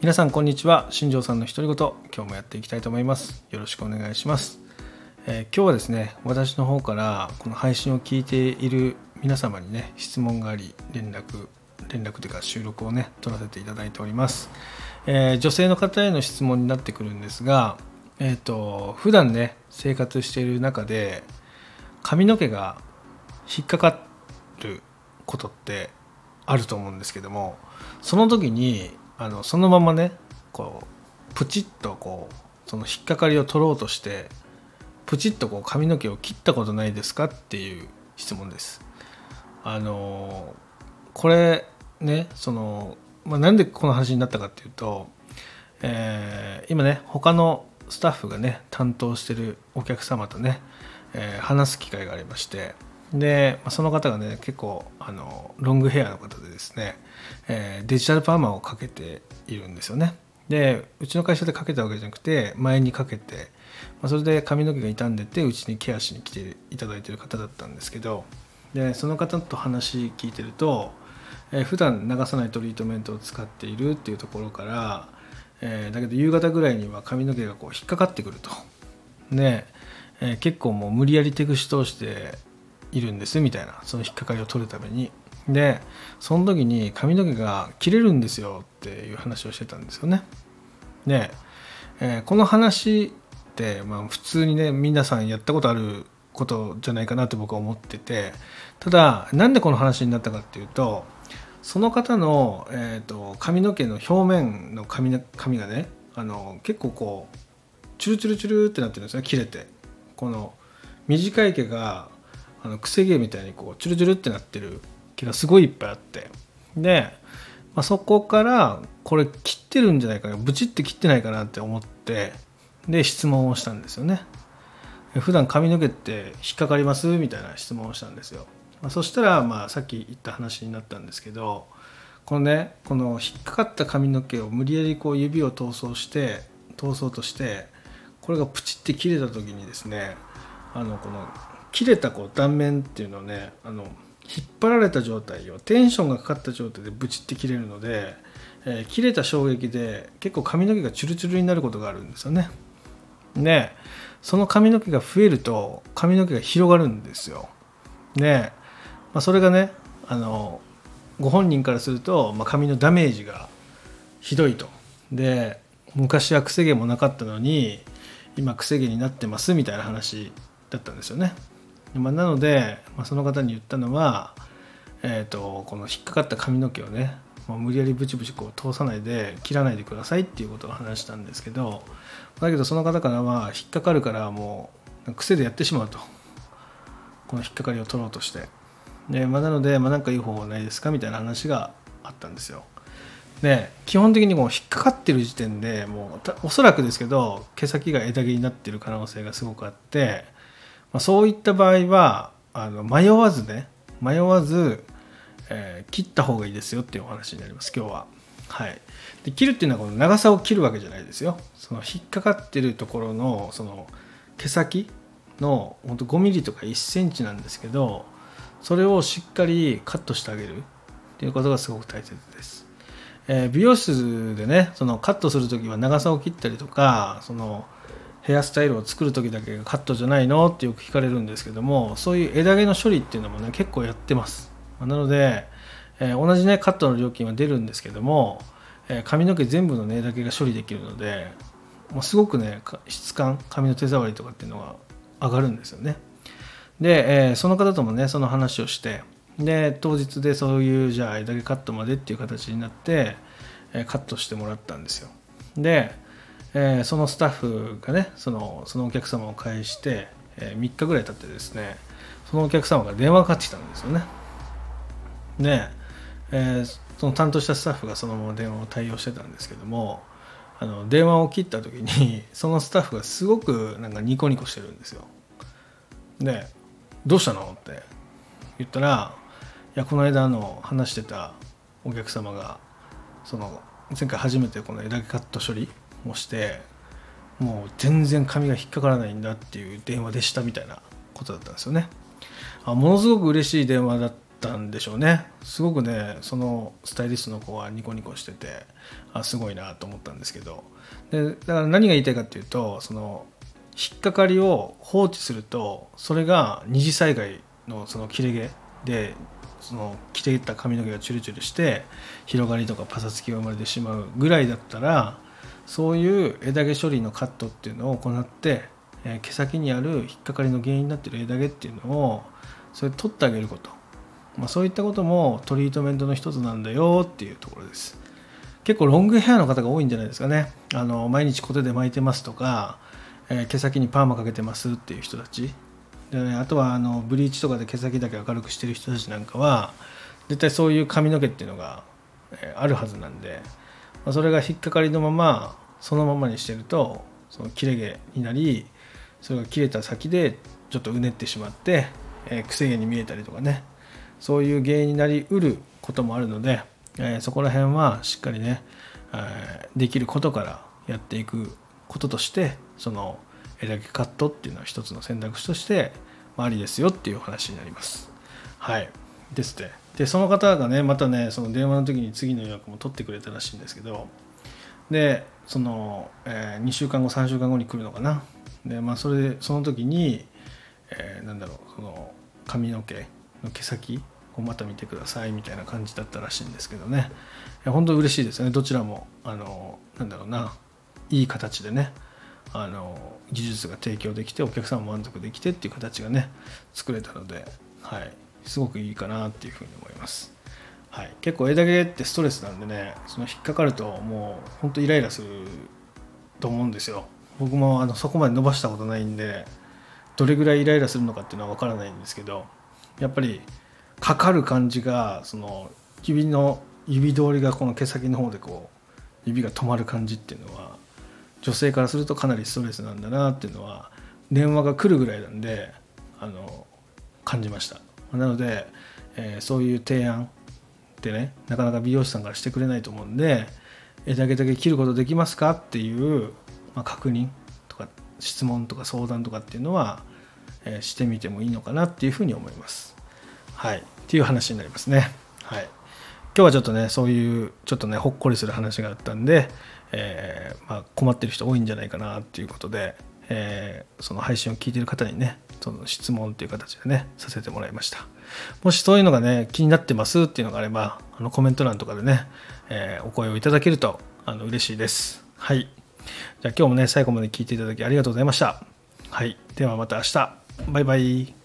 皆さんこんにちは。新庄さんの独り言今日もやっていきたいと思います。よろしくお願いします、えー今日はですね私の方からこの配信を聞いている皆様にね質問があり連絡連絡というか収録をね取らせていただいております、えー女性の方への質問になってくるんですがえっ、と普段ね生活している中で髪の毛が引っかかることってあると思うんですけどもその時にあのそのままねこうプチッとこうその引っかかりを取ろうとしてプチッとこう髪の毛を切ったことないですかっていう質問です。あのこれねその、まあ、なんでこの話になったかっていうと、えー今ね他のスタッフがね担当してるお客様とね、えー話す機会がありましてで、その方がね結構あのロングヘアの方でですね、えーデジタルパーマをかけているんですよね。でうちの会社でかけたわけじゃなくて前にかけて、まあ、それで髪の毛が傷んでてうちにケアしに来ていただいてる方だったんですけどでその方と話聞いてると、えー普段流さないトリートメントを使っているっていうところから、えーだけど夕方ぐらいには髪の毛がこう引っかかってくると。で、えー結構もう無理やり手串通しているんですみたいなその引っかかりを取るために。でその時に髪の毛が切れるんですよっていう話をしてたんですよね。で、えーこの話って、まあ、普通にね皆さんやったことあることじゃないかなと僕は思っててただなんでこの話になったかっていうとその方の、えー、と髪の毛の表面の髪の髪がねあの結構こうチュルチュルチュルってなってるんですね切れて。この短い毛があの癖毛みたいにこうチュルチュルってなってる毛がすごいいっぱいあって。で、まあ、そこからこれ切ってるんじゃないかな。ブチって切ってないかなって思ってで質問をしたんですよね。普段髪の毛って引っかかります？みたいな質問をしたんですよ、まあ、そしたら、まあ、さっき言った話になったんですけどこのねこの引っかかった髪の毛を無理やりこう指を通そうして通そうとしてこれがプチって切れた時にですねあのこの切れたこう断面っていうのをねあの引っ張られた状態をテンションがかかった状態でブチって切れるので、えー切れた衝撃で結構髪の毛がチュルチュルになることがあるんですよね。でその髪の毛が増えると髪の毛が広がるんですよ。で、まあ、それがねあのご本人からすると、まあ、髪のダメージがひどいと。で昔は癖毛もなかったのに今癖毛になってますみたいな話だったんですよね、まあ、なので、まあ、その方に言ったのは、えー、とこの引っかかった髪の毛をね、まあ、無理やりブチブチこう通さないで切らないでくださいっていうことを話したんですけどだけどその方からは引っかかるからもう癖でやってしまうと。この引っかかりを取ろうとして。で、まあ、なので、まあ、かいい方法ないですかみたいな話があったんですよ。で基本的にこう引っかかってる時点でもうおそらくですけど毛先が枝毛になってる可能性がすごくあって、ま、そういった場合はあの迷わずね迷わず、えー切った方がいいですよっていうお話になります今日は。はい、で切るっていうのはこの長さを切るわけじゃないですよその引っかかってるところのその毛先のほんと5ミリとか1センチなんですけどそれをしっかりカットしてあげるっていうことがすごく大切です。えー美容室でねそのカットする時は長さを切ったりとかそのヘアスタイルを作る時だけがカットじゃないのってよく聞かれるんですけどもそういう枝毛の処理っていうのもね結構やってます。なので、えー同じねカットの料金は出るんですけども、えー髪の毛全部のね枝毛が処理できるのでもうすごくね質感髪の手触りとかっていうのが上がるんですよね。で、えーその方ともねその話をしてで当日でそういうじゃあ枝毛カットまでっていう形になって、えカットしてもらったんですよ。で、えーそのスタッフがねそのそのお客様を介して、え3日ぐらい経ってですねそのお客様が電話がかかってきたんですよねで、えーその担当したスタッフがそのまま電話を対応してたんですけどもあの電話を切った時に そのスタッフがすごくなんかニコニコしてるんですよで「どうしたの?」って言ったら「いやこの間の話してたお客様がその前回初めてこの枝毛カット処理をしてもう全然髪が引っかからないんだっていう電話でしたみたいなことだったんですよね。あものすごく嬉しい電話だったんでしょうね。すごくねそのスタイリストの子はニコニコしててあすごいなと思ったんですけど。でだから何が言いたいかっていうとその引っかかりを放置するとそれが二次災害のその切れ毛でその着ていった髪の毛がチュルチュルして広がりとかパサつきが生まれてしまうぐらいだったらそういう枝毛処理のカットっていうのを行って、え、毛先にある引っかかりの原因になってる枝毛っていうのをそれ取ってあげること、まあ、そういったこともトリートメントの一つなんだよっていうところです。結構ロングヘアの方が多いんじゃないですかね。あの毎日コテで巻いてますとか、えー、毛先にパーマかけてますっていう人たち。で、ね、あとはあのブリーチとかで毛先だけ明るくしてる人たちなんかは絶対そういう髪の毛っていうのが、え、あるはずなんで、まあ、それが引っかかりのままそのままにしてるとその切れ毛になりそれが切れた先でちょっとうねってしまって、えー、くせ毛に見えたりとかねそういう原因になりうることもあるので、えー、そこら辺はしっかりね、えー、できることからやっていくこととしてその枝毛カットっていうのは一つの選択肢としてありですよっていう話になります。はいですね。でその方がねまたねその電話の時に次の予約も取ってくれたらしいんですけどでその、えー、2週間後3週間後に来るのかな。でまあそれでその時に、えー、なんだろうその髪の毛の毛先をまた見てくださいみたいな感じだったらしいんですけどね。いや本当嬉しいですね。どちらもあのなんだろうないい形でねあの技術が提供できてお客さんも満足できてっていう形がね作れたので、はい、すごくいいかなっていうふうに思います。はい、結構枝毛ってストレスなんでねその引っかかるともうほんとイライラすると思うんですよ。僕もあのそこまで伸ばしたことないんでどれぐらいイライラするのかっていうのは分からないんですけどやっぱりかかる感じがその指の指通りがこの毛先の方でこう指が止まる感じっていうのは女性からするとかなりストレスなんだなっていうのは電話が来るぐらいなんであの感じました。なので、えー、そういう提案ってねなかなか美容師さんからしてくれないと思うんで枝毛だけ切ることできますかっていう、まあ、確認とか質問とか相談とかっていうのは、えー、してみてもいいのかなっていうふうに思います。はい、っていう話になりますね。はい、今日はちょっとねそういうちょっとねほっこりする話があったんで、えー、まあ、困ってる人多いんじゃないかなっていうことで、えー、その配信を聞いてる方にねその質問という形でねさせてもらいました。もしそういうのがね気になってますっていうのがあればあのコメント欄とかでね、えー、お声をいただけるとあの嬉しいです。はい。じゃあ今日もね最後まで聞いていただきありがとうございました。はい。ではまた明日。バイバイ。